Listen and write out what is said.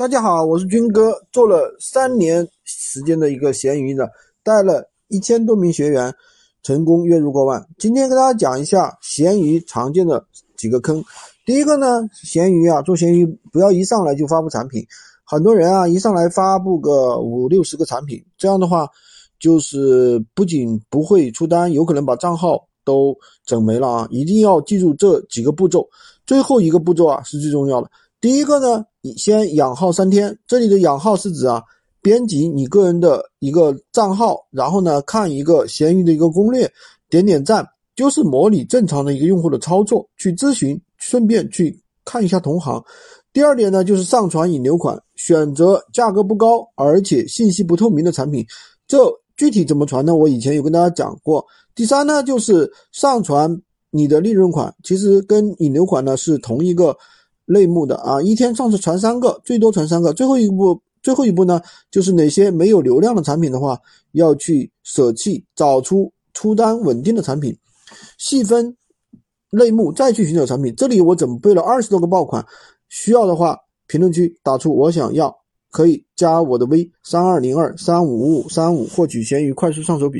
大家好，我是军哥，做了三年时间的一个闲鱼的，带了一千多名学员，成功月入过万。今天跟大家讲一下闲鱼常见的几个坑。第一个呢，闲鱼啊，做闲鱼不要一上来就发布产品，很多人啊一上来发布个五六十个产品，这样的话就是不仅不会出单，有可能把账号都整没了啊！一定要记住这几个步骤，最后一个步骤啊是最重要的。第一个呢，你先养号三天。这里的养号是指啊，编辑你个人的一个账号，然后呢看一个闲鱼的一个攻略，点点赞，就是模拟正常的一个用户的操作，去咨询，顺便去看一下同行。第二点呢，就是上传引流款，选择价格不高而且信息不透明的产品。这具体怎么传呢？我以前有跟大家讲过。第三呢，就是上传你的利润款，其实跟引流款呢是同一个。类目的啊，一天上次传三个，最多传三个。最后一步，最后一步呢，就是哪些没有流量的产品的话，要去舍弃，找出出单稳定的产品，细分类目再去寻找产品。这里我准备了二十多个爆款，需要的话评论区打出我想要，可以加我的微三二零二三五五五三五获取闲鱼快速上手笔记。